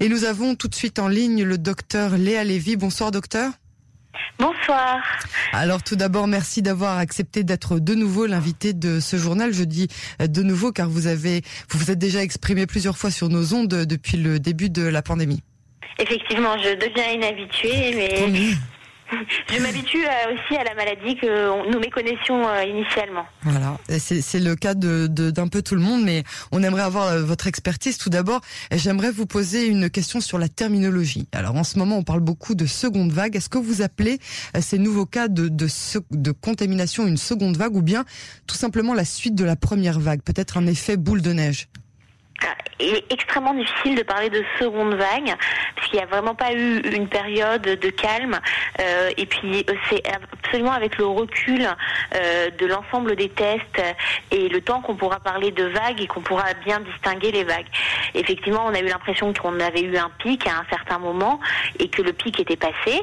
Et nous avons tout de suite en ligne le docteur Léa Lévy. Bonsoir docteur. Bonsoir. Alors tout d'abord, merci d'avoir accepté d'être de nouveau l'invité de ce journal. Je dis de nouveau car vous avez vous vous êtes déjà exprimé plusieurs fois sur nos ondes depuis le début de la pandémie. Effectivement, je deviens inhabituée, mais je m'habitue aussi à la maladie que nous méconnaissions euh, initialement. Voilà, c'est le cas d'un peu tout le monde, mais on aimerait avoir euh, votre expertise. Tout d'abord, j'aimerais vous poser une question sur la terminologie. Alors en ce moment, on parle beaucoup de seconde vague. Est-ce que vous appelez euh, ces nouveaux cas de contamination une seconde vague ou bien tout simplement la suite de la première vague? Peut-être un effet boule de neige? Il est extrêmement difficile de parler de seconde vague parce qu'il n'y a vraiment pas eu une période de calme euh, et puis euh, c'est absolument avec le recul euh, de l'ensemble des tests et le temps qu'on pourra parler de vagues et qu'on pourra bien distinguer les vagues. Effectivement, on a eu l'impression qu'on avait eu un pic à un certain moment et que le pic était passé.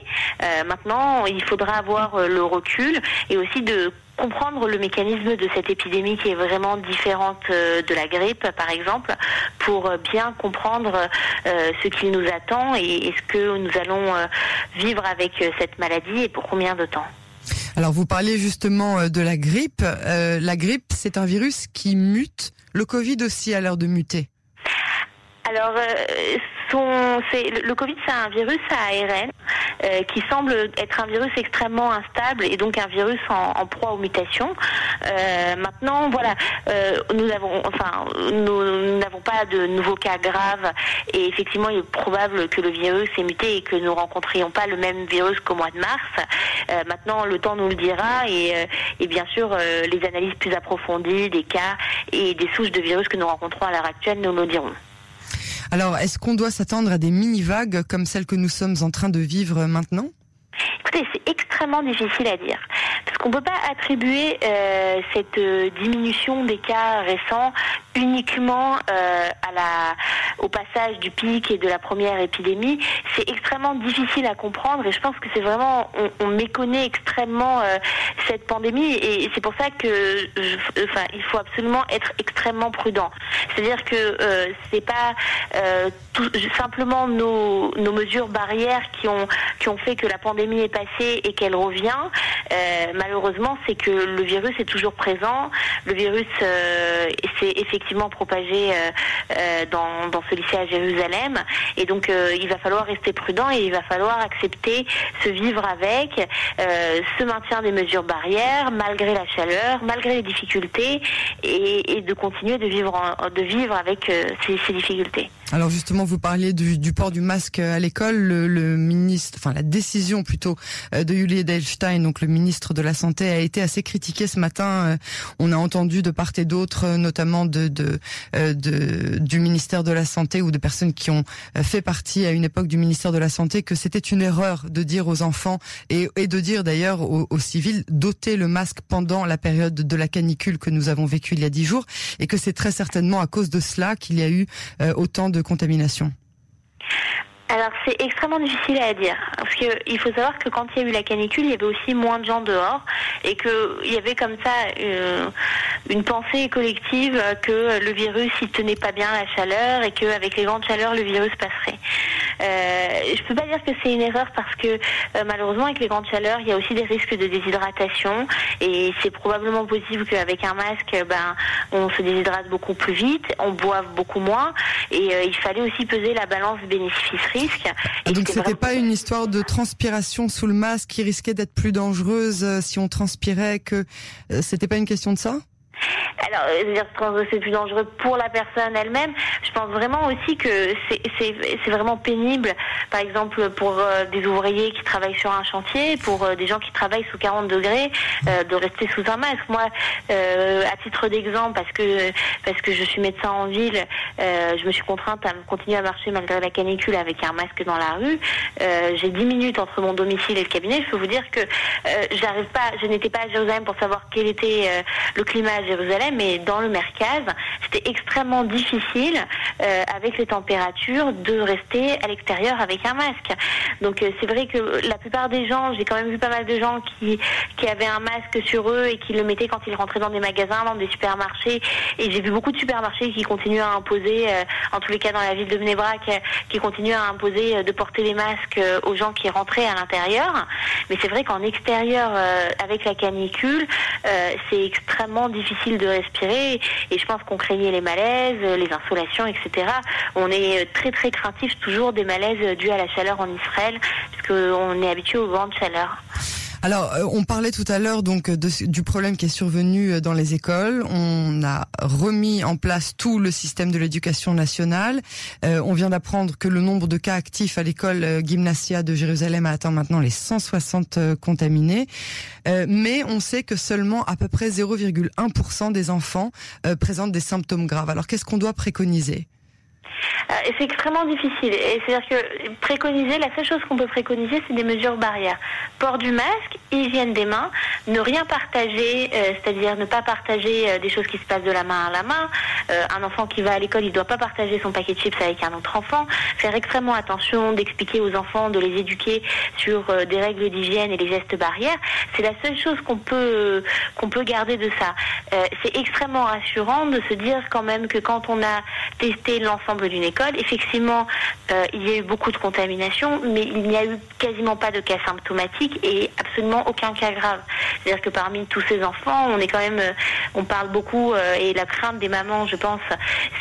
maintenant, il faudra avoir le recul et aussi de comprendre le mécanisme de cette épidémie qui est vraiment différente euh, de la grippe, par exemple, pour bien comprendre euh, ce qui nous attend et, ce que nous allons euh, vivre avec cette maladie et pour combien de temps. Alors vous parliez justement de la grippe. la grippe, c'est un virus qui mute. Le Covid aussi a l'air de muter. Alors, son, le Covid, c'est un virus à ARN euh, qui semble être un virus extrêmement instable et donc un virus en, proie aux mutations. Euh, maintenant, voilà, euh, nous avons, enfin, nous n'avons pas de nouveaux cas graves et effectivement, il est probable que le virus ait muté et que nous rencontrions pas le même virus qu'au mois de mars. maintenant, le temps nous le dira et, et bien sûr, les analyses plus approfondies des cas et des souches de virus que nous rencontrons à l'heure actuelle nous le diront. Alors, est-ce qu'on doit s'attendre à des mini-vagues comme celles que nous sommes en train de vivre maintenant? Écoutez, c'est extrêmement difficile à dire. Parce qu'on ne peut pas attribuer euh, cette euh, diminution des cas récents uniquement euh, à la, au passage du pic et de la première épidémie. C'est extrêmement difficile à comprendre et je pense que c'est vraiment, on, méconnaît extrêmement cette pandémie et c'est pour ça que, enfin, il faut absolument être extrêmement prudent. C'est-à-dire que c'est pas tout, simplement nos, mesures barrières qui ont qui ont fait que la pandémie est passée et qu'elle revient. Euh, malheureusement, c'est que le virus est toujours présent. Le virus euh, s'est effectivement propagé euh, dans, dans lycée à Jérusalem. Et donc, il va falloir rester prudent et il va falloir accepter se vivre avec, ce maintien des mesures barrières, malgré la chaleur, malgré les difficultés, et, de continuer de vivre, de vivre avec ces, difficultés. Alors justement, vous parliez du, port du masque à l'école. Le, le, ministre, enfin la décision plutôt de Julie Edelstein, donc le ministre de la Santé, a été assez critiquée ce matin. Euh, on a entendu de part et d'autre, euh, notamment de, euh, de, du ministère de la Santé ou de personnes qui ont fait partie à une époque du ministère de la Santé, que c'était une erreur de dire aux enfants et, et de dire d'ailleurs aux, aux civils d'ôter le masque pendant la période de la canicule que nous avons vécue il y a dix jours, et que c'est très certainement à cause de cela qu'il y a eu autant de contamination. Alors c'est extrêmement difficile à dire parce que il faut savoir que quand il y a eu la canicule, il y avait aussi moins de gens dehors et qu'il y avait comme ça euh, une pensée collective que le virus il tenait pas bien la chaleur et qu'avec les grandes chaleurs le virus passerait. Euh, je peux pas dire que c'est une erreur parce que euh, malheureusement avec les grandes chaleurs il y a aussi des risques de déshydratation. Et c'est probablement possible qu'avec un masque ben on se déshydrate beaucoup plus vite, on boive beaucoup moins. Et euh, il fallait aussi peser la balance bénéfice-risque. Et donc c'était pas une histoire de transpiration sous le masque qui risquait d'être plus dangereuse si on transpirait que c'était pas une question de ça? Alors, euh, c'est plus dangereux pour la personne elle-même. Je pense vraiment aussi que c'est vraiment pénible, par exemple pour euh, des ouvriers qui travaillent sur un chantier, pour euh, des gens qui travaillent sous 40 degrés, de rester sous un masque. Moi, à titre d'exemple, parce que parce que je suis médecin en ville, je me suis contrainte à continuer à marcher malgré la canicule avec un masque dans la rue. J'ai 10 minutes entre mon domicile et le cabinet. Je peux vous dire que j'arrive pas, je n'étais pas à Jérusalem pour savoir quel était le climat à Jérusalem, mais dans le Merkaz, c'était extrêmement difficile euh, avec les températures de rester à l'extérieur avec un masque. Donc c'est vrai que la plupart des gens, j'ai quand même vu pas mal de gens qui qui avaient un masque sur eux et qui le mettaient quand ils rentraient dans des magasins, dans des supermarchés. Et j'ai vu beaucoup de supermarchés qui continuent à imposer, en tous les cas dans la ville de Bnebrak, qui continuent à imposer de porter les masques aux gens qui rentraient à l'intérieur. Mais c'est vrai qu'en extérieur, avec la canicule, euh, c'est extrêmement difficile de respirer et je pense qu'on craignait les malaises, les insolations, etc. On est très très craintif toujours des malaises dus à la chaleur en Israël puisqu'on est habitué aux grandes chaleurs. Alors, euh, on parlait tout à l'heure donc du problème qui est survenu euh, dans les écoles. On a remis en place tout le système de l'éducation nationale. Euh, on vient d'apprendre que le nombre de cas actifs à l'école Gymnasia de Jérusalem atteint maintenant les 160 contaminés. mais on sait que seulement à peu près 0,1% des enfants présentent des symptômes graves. Alors, qu'est-ce qu'on doit préconiser? Euh, c'est extrêmement difficile. Et c'est-à-dire que préconiser, la seule chose qu'on peut préconiser, c'est des mesures barrières. Port du masque, hygiène des mains, ne rien partager, euh, c'est-à-dire ne pas partager euh, des choses qui se passent de la main à la main. un enfant qui va à l'école, il ne doit pas partager son paquet de chips avec un autre enfant. Faire extrêmement attention d'expliquer aux enfants, de les éduquer sur des règles d'hygiène et les gestes barrières. C'est la seule chose qu'on peut qu'on peut garder de ça. c'est extrêmement rassurant de se dire quand même que quand on a testé d'une école. Effectivement, euh, il y a eu beaucoup de contamination, mais il n'y a eu quasiment pas de cas symptomatiques et absolument aucun cas grave. C'est-à-dire que parmi tous ces enfants, on est quand même, euh, on parle beaucoup euh, et la crainte des mamans, je pense,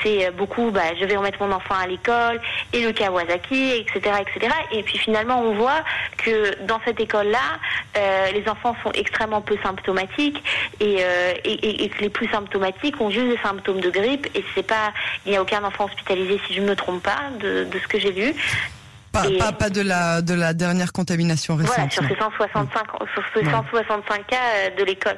c'est beaucoup, bah, je vais remettre mon enfant à l'école et le Kawasaki, etc., etc. Et puis finalement, on voit que dans cette école-là, les enfants sont extrêmement peu symptomatiques et, et, les plus symptomatiques ont juste des symptômes de grippe et c'est pas, il n'y a aucun enfant hospitalisé si je ne me trompe pas, de, de ce que j'ai lu. Pas, pas, pas, de la de la dernière contamination récente. Voilà, sur ces 165 sur ces 165 cas euh, de l'école.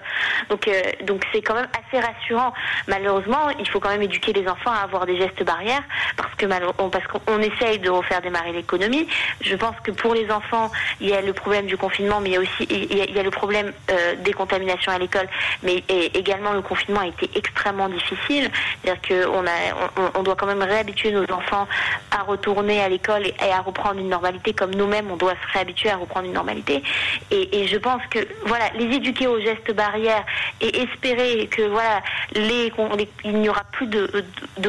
Donc euh, donc c'est quand même assez rassurant. Malheureusement, il faut quand même éduquer les enfants à avoir des gestes barrières parce que parce qu'on essaye de refaire démarrer l'économie. Je pense que pour les enfants, il y a le problème du confinement, mais il y a aussi il y a, le problème euh, des contaminations à l'école, mais également le confinement a été extrêmement difficile. C'est-à-dire qu'on a on, on, doit quand même réhabituer nos enfants à retourner à l'école et à reprendre reprendre une normalité comme nous-mêmes, on doit se réhabituer à reprendre une normalité. Et, je pense que voilà, les éduquer aux gestes barrières et espérer que voilà, les, il n'y aura plus de,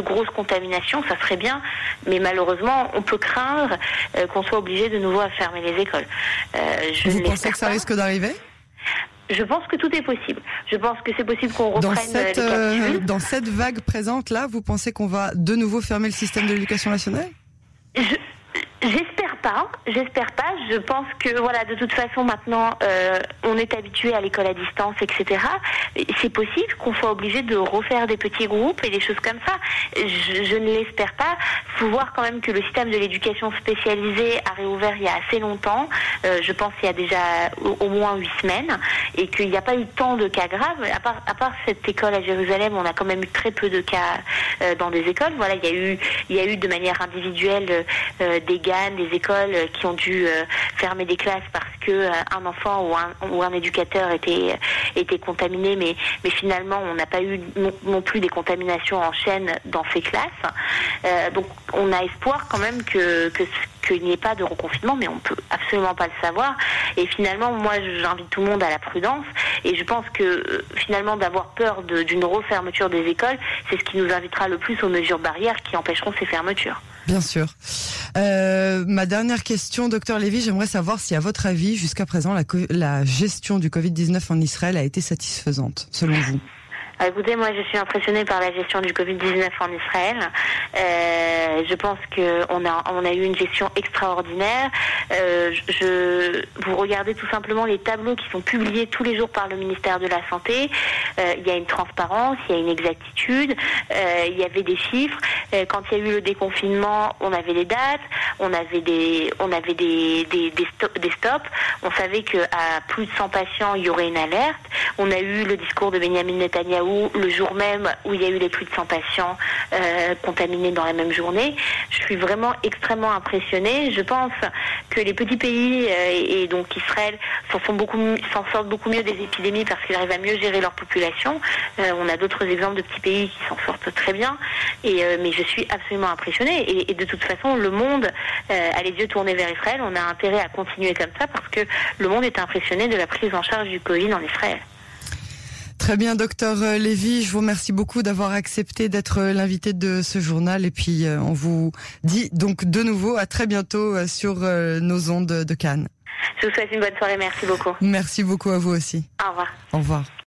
grosses contaminations, ça serait bien. Mais malheureusement, on peut craindre euh, qu'on soit obligé de nouveau à fermer les écoles. Euh, je Vous pensez que ça risque d'arriver? Je pense que tout est possible. Je pense que c'est possible qu'on reprenne dans cette, euh, dans cette vague présente là, vous pensez qu'on va de nouveau fermer le système de l'éducation nationale? Pas, j'espère pas. Je pense que voilà, de toute façon maintenant, euh, on est habitué à l'école à distance, etc. C'est possible qu'on soit obligé de refaire des petits groupes et des choses comme ça. Je, ne l'espère pas. Faut voir quand même que le système de l'éducation spécialisée a réouvert il y a assez longtemps. Euh, je pense il y a déjà au, moins huit semaines et qu'il n'y a pas eu tant de cas graves. À part, cette école à Jérusalem, on a quand même eu très peu de cas euh, dans des écoles. Voilà, il y a eu, il y a eu de manière individuelle des gars des écoles qui ont dû euh, fermer des classes parce que euh, un enfant ou un, ou un éducateur était était contaminé, mais mais finalement on n'a pas eu non, plus des contaminations en chaîne dans ces classes. Euh, donc on a espoir quand même que que qu'il n'y ait pas de reconfinement, mais on peut absolument pas le savoir. Et finalement, moi, j'invite tout le monde à la prudence. Et je pense que finalement, d'avoir peur d'une refermeture des écoles, c'est ce qui nous invitera le plus aux mesures barrières qui empêcheront ces fermetures. Bien sûr. Euh, ma dernière question, docteur Lévy, j'aimerais savoir si, à votre avis, jusqu'à présent, la, la gestion du Covid-19 en Israël a été satisfaisante, selon vous? Ah, écoutez, moi, je suis impressionnée par la gestion du Covid-19 en Israël. Euh, je pense qu'on a, eu une gestion extraordinaire. Euh, vous regardez tout simplement les tableaux qui sont publiés tous les jours par le ministère de la Santé. Euh, il y a une transparence, il y a une exactitude, il y avait des chiffres. Quand il y a eu le déconfinement, on avait les dates, on avait des stops. On savait qu'à plus de 100 patients, il y aurait une alerte. On a eu le discours de Benjamin Netanyahu le jour même où il y a eu les plus de 100 patients euh, contaminés dans la même journée. Je suis vraiment extrêmement impressionnée. Je pense que les petits pays euh, et, donc Israël s'en sortent beaucoup mieux des épidémies parce qu'ils arrivent à mieux gérer leur population. Euh, on a d'autres exemples de petits pays qui s'en sortent très bien. Mais je suis absolument impressionnée. Et, de toute façon, le monde a les yeux tournés vers Israël. On a intérêt à continuer comme ça parce que le monde est impressionné de la prise en charge du Covid en Israël. Très bien, docteur Lévy, je vous remercie beaucoup d'avoir accepté d'être l'invité de ce journal et puis euh, on vous dit donc de nouveau à très bientôt euh, sur euh, nos ondes de Cannes. Je vous souhaite une bonne soirée, merci beaucoup. Merci beaucoup à vous aussi. Au revoir. Au revoir.